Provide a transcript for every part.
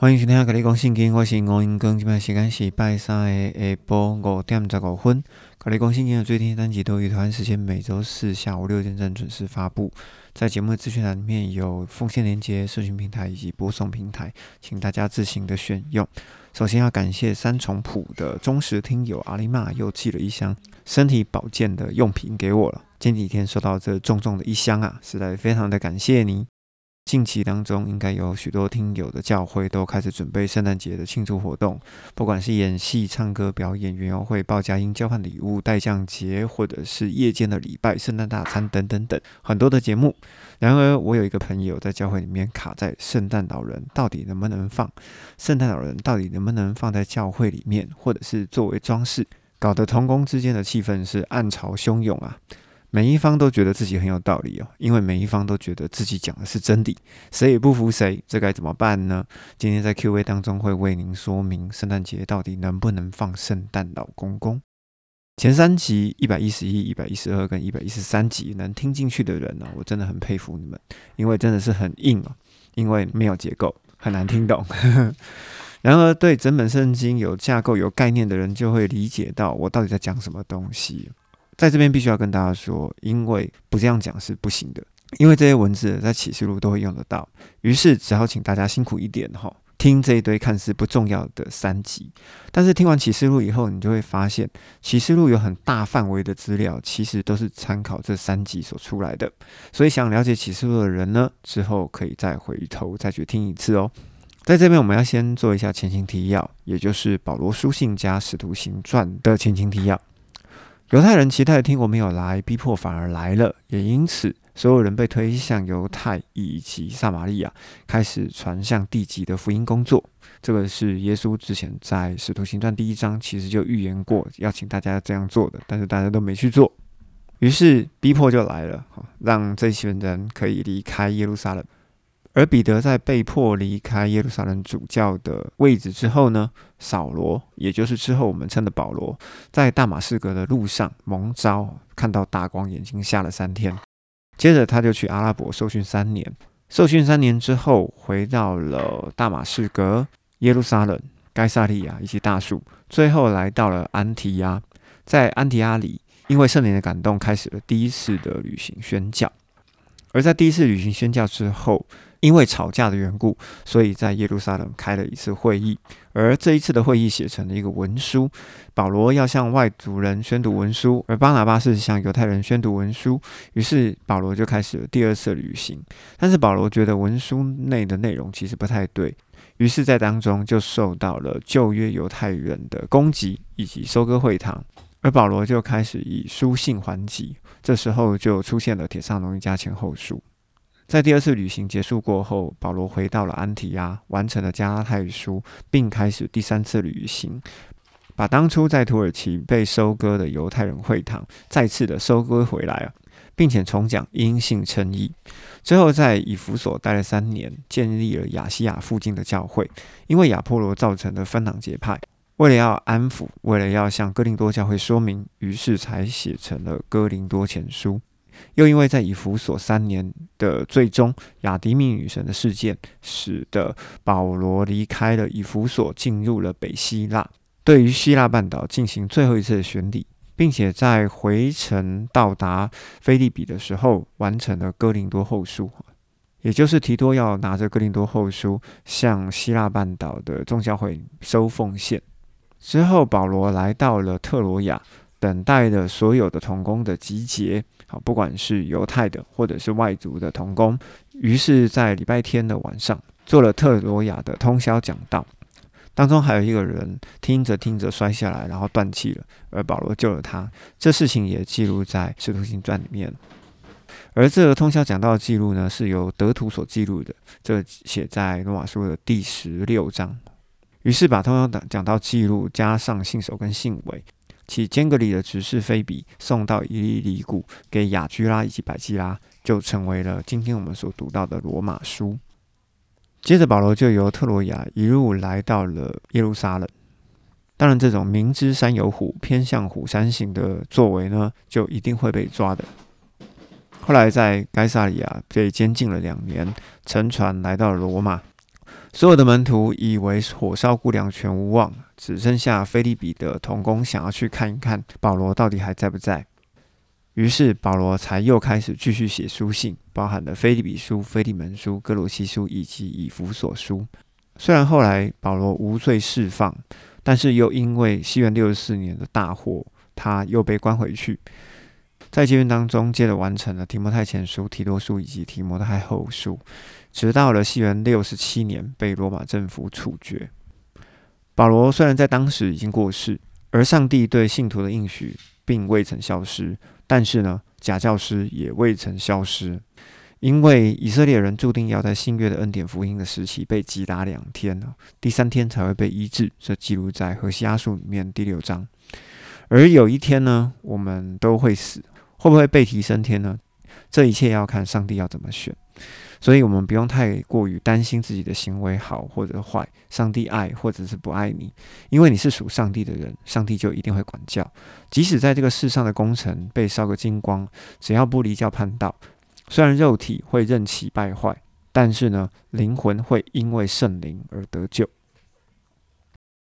欢迎收听《格你讲圣经》，我是吴英庚，今麦时间是拜三的下晡五点十五分。格你讲圣经的最新单集都于台湾时间每周四下午六点正准时发布。在节目的资讯栏里面有奉献连接、社群平台以及播送平台，请大家自行的选用。首先要感谢三重埔的忠实听友阿丽玛又寄了一箱身体保健的用品给我了。前几天收到这重重的一箱啊，实在非常的感谢你。近期当中，应该有许多听友的教会都开始准备圣诞节的庆祝活动，不管是演戏、唱歌、表演、园游会、报佳音、交换礼物、代降节，或者是夜间的礼拜、圣诞大餐等等等很多的节目。然而，我有一个朋友在教会里面卡在圣诞老人到底能不能放？圣诞老人到底能不能放在教会里面，或者是作为装饰？搞得同工之间的气氛是暗潮汹涌啊！每一方都觉得自己很有道理哦，因为每一方都觉得自己讲的是真理，谁也不服谁，这该怎么办呢？今天在 Q&A 当中会为您说明圣诞节到底能不能放圣诞老公公。前三集一百一十一、一百一十二跟一百一十三集能听进去的人呢，我真的很佩服你们，因为真的是很硬哦，因为没有结构，很难听懂。然而对整本圣经有架构、有概念的人，就会理解到我到底在讲什么东西。在这边必须要跟大家说，因为不这样讲是不行的，因为这些文字在启示录都会用得到。于是只好请大家辛苦一点哈，听这一堆看似不重要的三集。但是听完启示录以后，你就会发现，启示录有很大范围的资料，其实都是参考这三集所出来的。所以想了解启示录的人呢，之后可以再回头再去听一次哦。在这边我们要先做一下前情提要，也就是保罗书信加使徒行传的前情提要。犹太人期待天国没有来，逼迫反而来了，也因此所有人被推向犹太以及撒玛利亚，开始传向地极的福音工作。这个是耶稣之前在使徒行传第一章其实就预言过，要请大家这样做的，但是大家都没去做，于是逼迫就来了，让这群人可以离开耶路撒冷。而彼得在被迫离开耶路撒冷主教的位置之后呢，扫罗，也就是之后我们称的保罗，在大马士革的路上蒙召，看到大光，眼睛瞎了三天。接着他就去阿拉伯受训三年，受训三年之后，回到了大马士革、耶路撒冷、该萨利亚以及大树，最后来到了安提亚。在安提阿里，因为圣灵的感动，开始了第一次的旅行宣教。而在第一次旅行宣教之后，因为吵架的缘故，所以在耶路撒冷开了一次会议，而这一次的会议写成了一个文书。保罗要向外族人宣读文书，而巴拿巴是向犹太人宣读文书。于是保罗就开始了第二次旅行。但是保罗觉得文书内的内容其实不太对，于是，在当中就受到了旧约犹太人的攻击以及收割会堂，而保罗就开始以书信还击。这时候就出现了《铁上农一家前后书》。在第二次旅行结束过后，保罗回到了安提亚，完成了加拉太书，并开始第三次旅行，把当初在土耳其被收割的犹太人会堂再次的收割回来啊，并且重讲因信称义。之后在以弗所待了三年，建立了亚细亚附近的教会。因为亚波罗造成的分党结派，为了要安抚，为了要向哥林多教会说明，于是才写成了哥林多前书。又因为在以弗所三年的最终雅迪密女神的事件，使得保罗离开了以弗所，进入了北希腊，对于希腊半岛进行最后一次的巡礼，并且在回程到达菲利比的时候，完成了哥林多后书，也就是提多要拿着哥林多后书向希腊半岛的众教会收奉献。之后，保罗来到了特罗亚。等待的所有的童工的集结，好，不管是犹太的或者是外族的童工，于是，在礼拜天的晚上做了特罗亚的通宵讲道，当中还有一个人听着听着摔下来，然后断气了，而保罗救了他。这事情也记录在《使徒行传》里面。而这个通宵讲道的记录呢，是由德图所记录的，这写在罗马书的第十六章。于是把通宵讲讲道记录加上信手跟信尾。其间隔里的执事菲比送到伊利里谷给雅居拉以及百基拉，就成为了今天我们所读到的罗马书。接着保罗就由特罗亚一路来到了耶路撒冷。当然，这种明知山有虎，偏向虎山行的作为呢，就一定会被抓的。后来在该萨里亚被监禁了两年，乘船来到了罗马。所有的门徒以为火烧姑娘全无望，只剩下菲利比的童工想要去看一看保罗到底还在不在。于是保罗才又开始继续写书信，包含了菲利比书、菲利门书、哥罗西书以及以弗所书。虽然后来保罗无罪释放，但是又因为西元六十四年的大火，他又被关回去。在监狱当中，接着完成了提摩太前书、提多书以及提摩太后书，直到了西元六十七年被罗马政府处决。保罗虽然在当时已经过世，而上帝对信徒的应许并未曾消失，但是呢，假教师也未曾消失，因为以色列人注定要在新约的恩典福音的时期被击打两天呢，第三天才会被医治，这记录在何西阿书里面第六章。而有一天呢，我们都会死。会不会被提升天呢？这一切要看上帝要怎么选，所以我们不用太过于担心自己的行为好或者坏，上帝爱或者是不爱你，因为你是属上帝的人，上帝就一定会管教。即使在这个世上的功臣被烧个精光，只要不离教叛道，虽然肉体会任其败坏，但是呢，灵魂会因为圣灵而得救。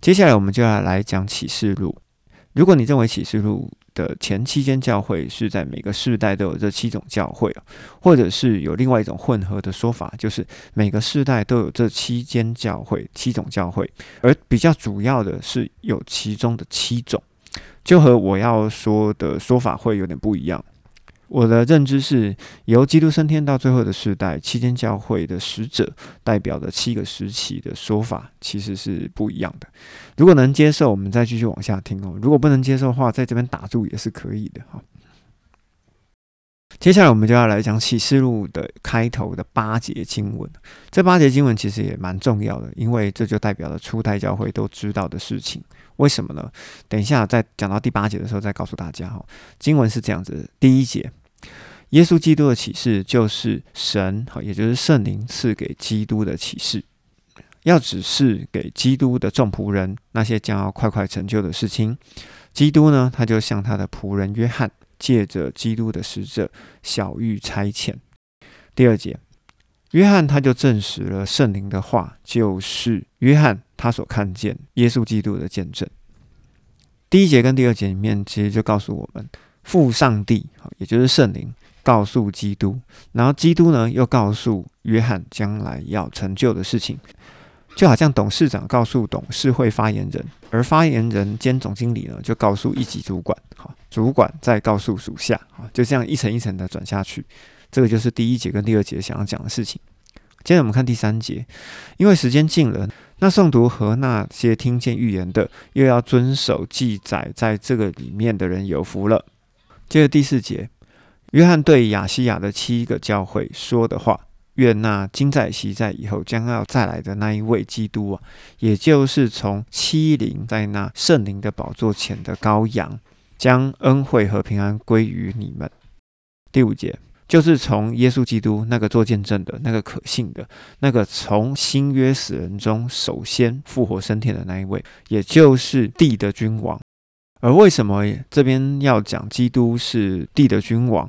接下来我们就要来讲启示录。如果你认为启示录，的前七间教会是在每个世代都有这七种教会，或者是有另外一种混合的说法，就是每个世代都有这七间教会、七种教会，而比较主要的是有其中的七种，就和我要说的说法会有点不一样。我的认知是由基督升天到最后的世代，七间教会的使者代表的七个时期的说法其实是不一样的。如果能接受，我们再继续往下听哦；如果不能接受的话，在这边打住也是可以的哈。接下来我们就要来讲启示录的开头的八节经文。这八节经文其实也蛮重要的，因为这就代表了初代教会都知道的事情。为什么呢？等一下在讲到第八节的时候再告诉大家哈。经文是这样子：第一节，耶稣基督的启示就是神，好，也就是圣灵赐给基督的启示，要指示给基督的众仆人那些将要快快成就的事情。基督呢，他就向他的仆人约翰，借着基督的使者小玉差遣。第二节，约翰他就证实了圣灵的话，就是约翰。他所看见耶稣基督的见证，第一节跟第二节里面，其实就告诉我们，父上帝，也就是圣灵，告诉基督，然后基督呢又告诉约翰将来要成就的事情，就好像董事长告诉董事会发言人，而发言人兼总经理呢就告诉一级主管，好，主管再告诉属下，啊，就这样一层一层的转下去，这个就是第一节跟第二节想要讲的事情。接着我们看第三节，因为时间近了。那诵读和那些听见预言的，又要遵守记载在这个里面的人有福了。接着第四节，约翰对亚西亚的七个教会说的话：愿那今在、昔在、以后将要再来的那一位基督啊，也就是从七灵在那圣灵的宝座前的羔羊，将恩惠和平安归于你们。第五节。就是从耶稣基督那个做见证的、那个可信的、那个从新约死人中首先复活升天的那一位，也就是地的君王。而为什么这边要讲基督是地的君王？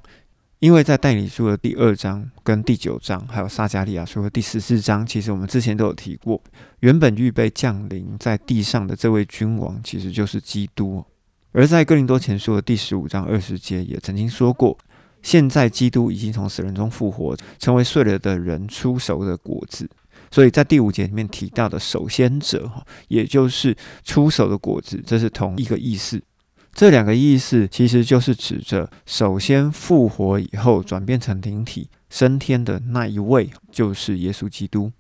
因为在代理书的第二章、跟第九章，还有撒加利亚书的第十四章，其实我们之前都有提过，原本预备降临在地上的这位君王，其实就是基督。而在哥林多前书的第十五章二十节，也曾经说过。现在基督已经从死人中复活，成为睡了的人出熟的果子。所以在第五节里面提到的首先者，哈，也就是出手的果子，这是同一个意思。这两个意思其实就是指着首先复活以后转变成灵体升天的那一位，就是耶稣基督。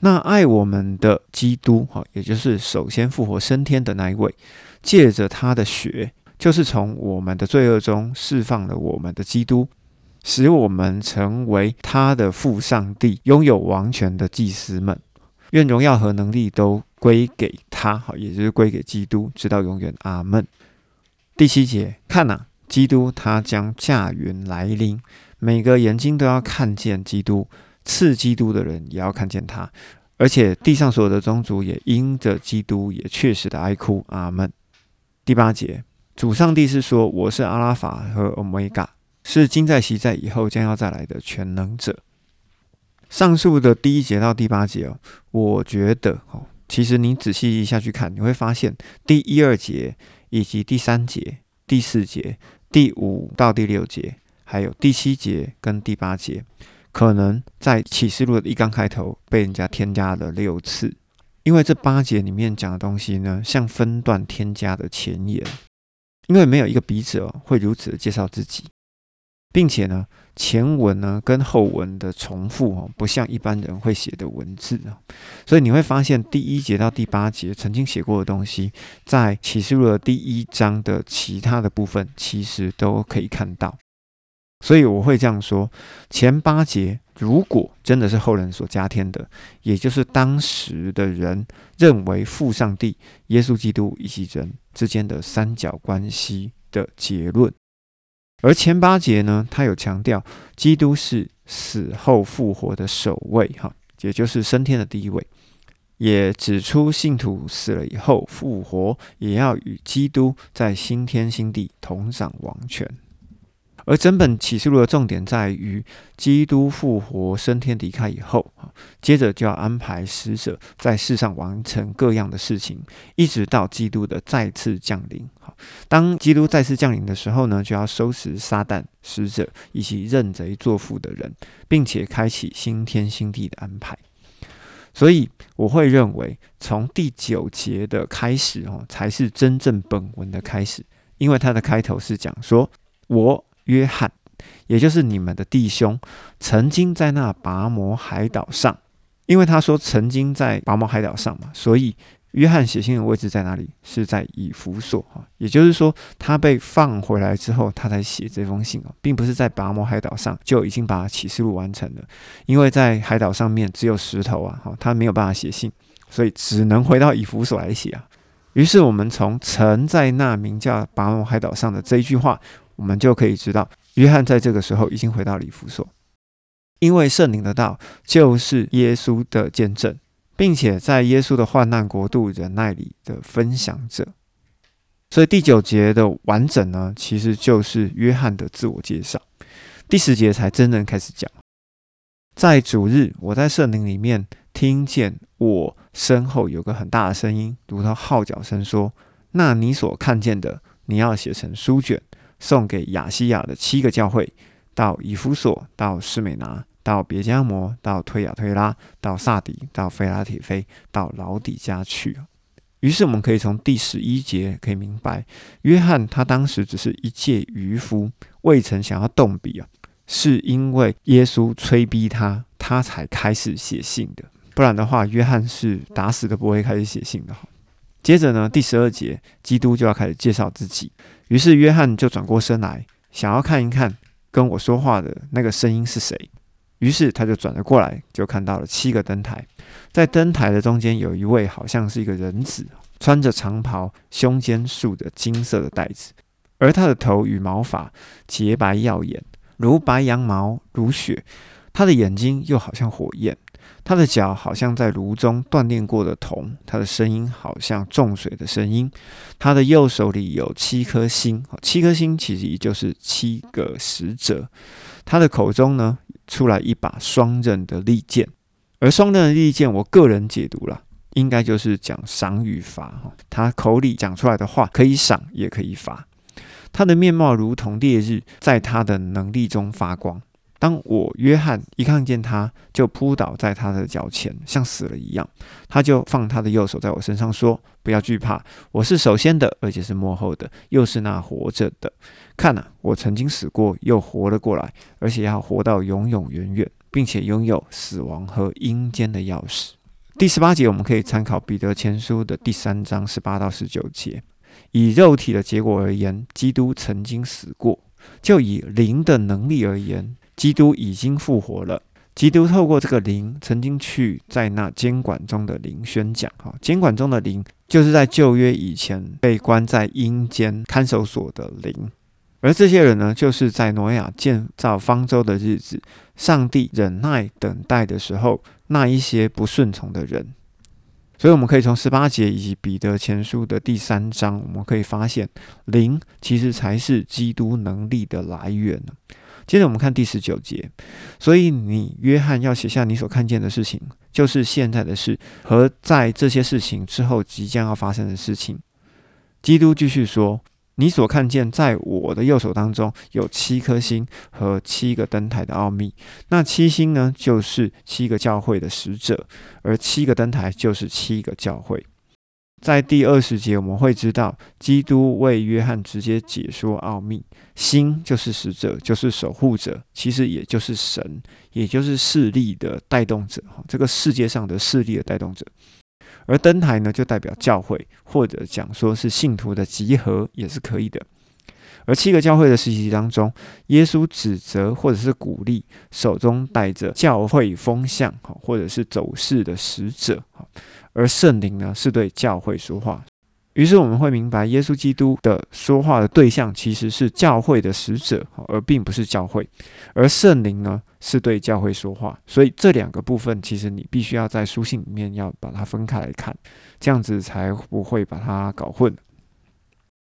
那爱我们的基督，哈，也就是首先复活升天的那一位，借着他的血。就是从我们的罪恶中释放了我们的基督，使我们成为他的父上帝，拥有王权的祭司们。愿荣耀和能力都归给他，好，也就是归给基督，直到永远。阿门。第七节，看呐，基督他将驾云来临，每个眼睛都要看见基督，赐基督的人也要看见他，而且地上所有的宗族也因着基督也确实的哀哭。阿门。第八节。主上帝是说：“我是阿拉法和欧米伽，是金在、熙在、以后将要再来的全能者。”上述的第一节到第八节哦，我觉得哦，其实你仔细一下去看，你会发现第一二节以及第三节、第四节、第五到第六节，还有第七节跟第八节，可能在启示录的一刚开头被人家添加了六次，因为这八节里面讲的东西呢，像分段添加的前言，因为没有一个笔者会如此的介绍自己。并且呢，前文呢跟后文的重复哦，不像一般人会写的文字啊，所以你会发现第一节到第八节曾经写过的东西，在启示录的第一章的其他的部分其实都可以看到。所以我会这样说：前八节如果真的是后人所加添的，也就是当时的人认为父上帝、耶稣基督以及人之间的三角关系的结论。而前八节呢，他有强调基督是死后复活的首位，哈，也就是升天的第一位，也指出信徒死了以后复活，也要与基督在新天新地同掌王权。而整本启示录的重点在于，基督复活升天离开以后，接着就要安排使者在世上完成各样的事情，一直到基督的再次降临。当基督再次降临的时候呢，就要收拾撒旦、使者以及认贼作父的人，并且开启新天新地的安排。所以，我会认为从第九节的开始，哦，才是真正本文的开始，因为它的开头是讲说，我。约翰，也就是你们的弟兄，曾经在那拔摩海岛上，因为他说曾经在拔摩海岛上嘛，所以约翰写信的位置在哪里？是在以弗所哈，也就是说他被放回来之后，他才写这封信啊，并不是在拔摩海岛上就已经把启示录完成了，因为在海岛上面只有石头啊，哈，他没有办法写信，所以只能回到以弗所来写啊。于是我们从曾在那名叫拔摩海岛上的这一句话。我们就可以知道，约翰在这个时候已经回到里弗所，因为圣灵的道就是耶稣的见证，并且在耶稣的患难国度忍耐里的分享者。所以第九节的完整呢，其实就是约翰的自我介绍。第十节才真正开始讲，在主日，我在圣灵里面听见我身后有个很大的声音，如同号角声，说：“那你所看见的，你要写成书卷。”送给亚西亚的七个教会，到以弗所，到士美拿，到别加摩，到推亚推拉，到萨底，到菲拉铁菲，到老底家去。于是我们可以从第十一节可以明白，约翰他当时只是一介渔夫，未曾想要动笔啊，是因为耶稣催逼他，他才开始写信的。不然的话，约翰是打死都不会开始写信的。接着呢，第十二节，基督就要开始介绍自己。于是约翰就转过身来，想要看一看跟我说话的那个声音是谁。于是他就转了过来，就看到了七个灯台，在灯台的中间有一位好像是一个人子，穿着长袍，胸间束着金色的带子，而他的头与毛发洁白耀眼，如白羊毛，如雪。他的眼睛又好像火焰。他的脚好像在炉中锻炼过的铜，他的声音好像重水的声音。他的右手里有七颗星，七颗星其实也就是七个使者。他的口中呢出来一把双刃的利剑，而双刃的利剑，我个人解读了，应该就是讲赏与罚。哈，他口里讲出来的话可以赏也可以罚。他的面貌如同烈日，在他的能力中发光。当我约翰一看见他，就扑倒在他的脚前，像死了一样。他就放他的右手在我身上，说：“不要惧怕，我是首先的，而且是幕后的，又是那活着的。看呐，我曾经死过，又活了过来，而且要活到永永远远，并且拥有死亡和阴间的钥匙。”第十八节我们可以参考彼得前书的第三章十八到十九节。以肉体的结果而言，基督曾经死过；就以灵的能力而言，基督已经复活了。基督透过这个灵，曾经去在那监管中的灵宣讲。哈，监管中的灵，就是在旧约以前被关在阴间看守所的灵。而这些人呢，就是在挪亚建造方舟的日子，上帝忍耐等待的时候，那一些不顺从的人。所以，我们可以从十八节以及彼得前书的第三章，我们可以发现，灵其实才是基督能力的来源接着我们看第十九节，所以你约翰要写下你所看见的事情，就是现在的事和在这些事情之后即将要发生的事情。基督继续说。你所看见，在我的右手当中有七颗星和七个灯台的奥秘。那七星呢，就是七个教会的使者；而七个灯台就是七个教会。在第二十节，我们会知道，基督为约翰直接解说奥秘。星就是使者，就是守护者，其实也就是神，也就是势力的带动者。哈，这个世界上的势力的带动者。而灯台呢，就代表教会，或者讲说是信徒的集合，也是可以的。而七个教会的时期当中，耶稣指责或者是鼓励手中带着教会风向，或者是走势的使者，而圣灵呢，是对教会说话。于是我们会明白，耶稣基督的说话的对象其实是教会的使者，而并不是教会。而圣灵呢，是对教会说话。所以这两个部分，其实你必须要在书信里面要把它分开来看，这样子才不会把它搞混。